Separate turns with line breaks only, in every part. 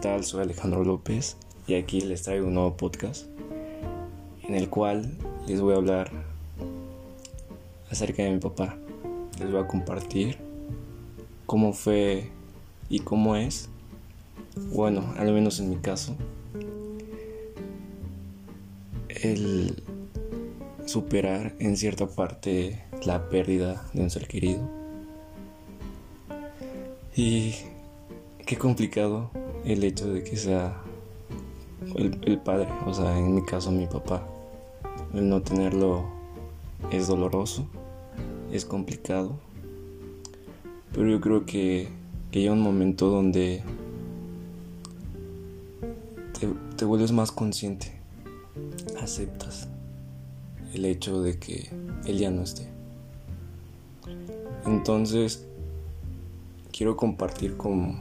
tal? Soy Alejandro López y aquí les traigo un nuevo podcast en el cual les voy a hablar acerca de mi papá. Les voy a compartir cómo fue y cómo es, bueno, al menos en mi caso, el superar en cierta parte la pérdida de un ser querido. Y qué complicado el hecho de que sea el, padre, o sea, en mi caso mi papá. El no tenerlo es doloroso, es complicado, pero yo creo que, que un momento donde te, te vuelves más consciente, aceptas el hecho de que él ya no esté. Entonces, quiero compartir cómo,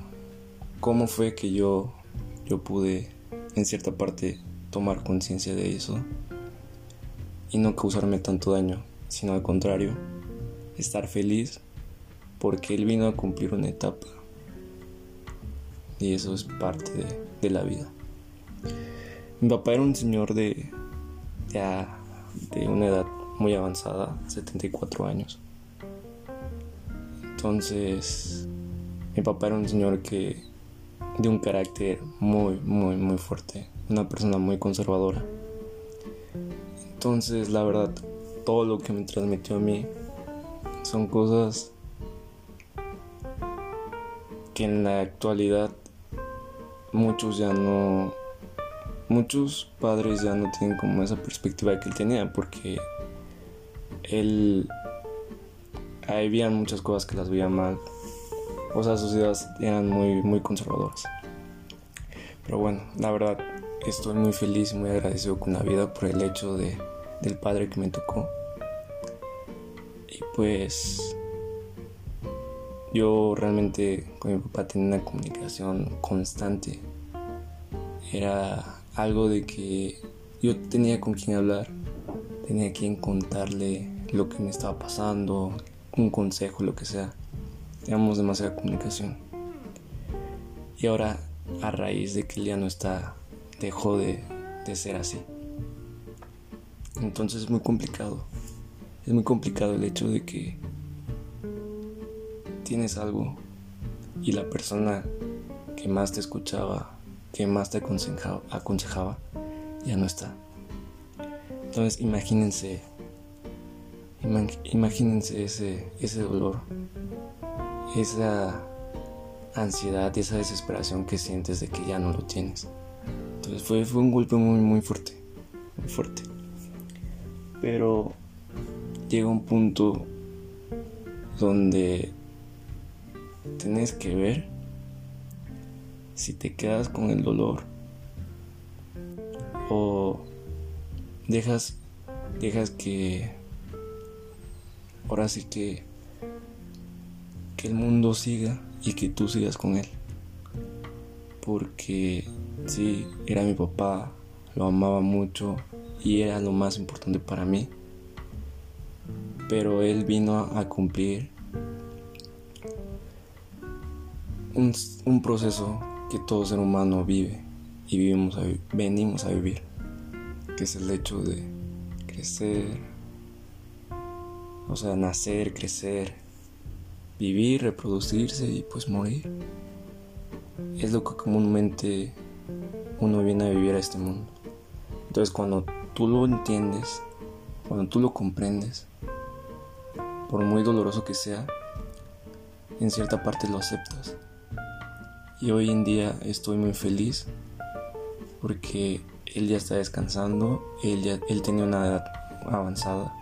cómo fue que yo, yo pude, en cierta parte, tomar conciencia de eso y no causarme tanto daño, sino al contrario, estar feliz porque él vino a cumplir una etapa. Y eso es parte de, la vida. Mi papá era un señor de ya de una edad muy avanzada, 74 años. Entonces, mi papá era un señor que de un carácter muy, muy, muy fuerte, una persona muy conservadora. Entonces, la verdad, todo lo que me transmitió a mí son cosas que en la actualidad muchos ya no muchos padres ya no tienen como esa perspectiva que él tenía porque él había muchas cosas que las veía mal o sea sus ideas eran muy muy conservadoras. Pero bueno la verdad estoy muy feliz y muy agradecido con la vida por el hecho de del padre que me tocó. Y pues yo realmente con mi papá tenía una comunicación constante. Era algo de que yo tenía con quien hablar, tenía quien contarle lo que me estaba pasando, un consejo, lo que sea. Teníamos demasiada comunicación. Y ahora, a raíz de que él ya no está, dejó de, de ser así. Entonces es muy complicado. Es muy complicado el hecho de que tienes algo y la persona que más te escuchaba que más te aconsejaba, aconsejaba ya no está. Entonces imagínense, imagínense ese, ese dolor, esa ansiedad y esa desesperación que sientes de que ya no lo tienes. Entonces fue, fue un golpe muy, muy fuerte, muy fuerte. Pero llega un punto donde tenés que ver si te quedas con el dolor o dejas dejas que ahora sí que que el mundo siga y que tú sigas con él. Porque sí era mi papá lo amaba mucho y era lo más importante para mí. Pero él vino a cumplir un, proceso que todo ser humano vive y vivimos venimos a vivir, que es el hecho de crecer, o sea, nacer, crecer, vivir, reproducirse y pues morir. Es lo que comúnmente uno viene a vivir a este mundo. Entonces cuando tú lo entiendes, cuando tú lo comprendes, por muy doloroso que sea, en cierta parte lo aceptas. Y hoy en día estoy muy feliz porque él ya está descansando, él, ya, él tenía una edad avanzada,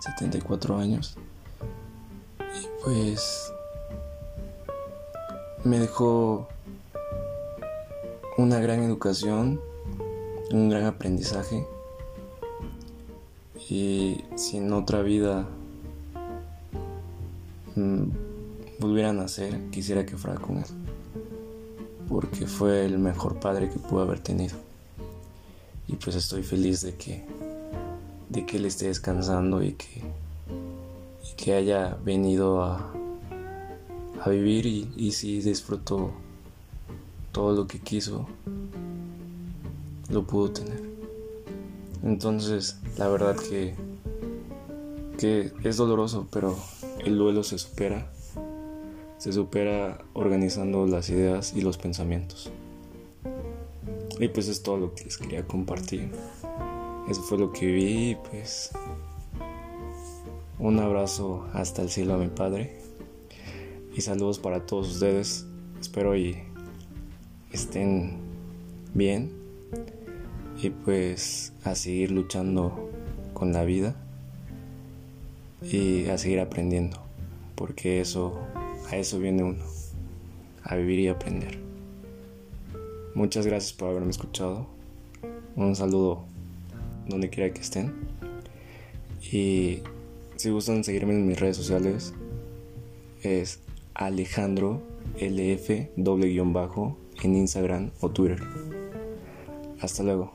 74 años. Y pues me dejó una gran educación, un gran aprendizaje. Y si en otra vida mm, volviera a nacer, quisiera que fuera con él porque fue el mejor padre que pudo haber tenido. Y pues estoy feliz de que, de que él esté descansando y que, que haya venido a, a vivir y, y sí disfruto todo lo que quiso, lo pudo tener. Entonces, la verdad que, que es doloroso, pero el duelo se supera. Se supera organizando las ideas y los pensamientos. Y pues es todo lo que les quería compartir. Eso fue lo que vi, pues un abrazo hasta el cielo a mi padre y saludos para todos ustedes. Espero y estén bien y pues a seguir luchando con la vida y a seguir aprendiendo, porque eso a eso viene uno, a vivir y aprender. Muchas gracias por haberme escuchado. Un saludo donde quiera que estén. Y si gustan seguirme en mis redes sociales, es Alejandro LF doble guion bajo en Instagram o Twitter. Hasta luego.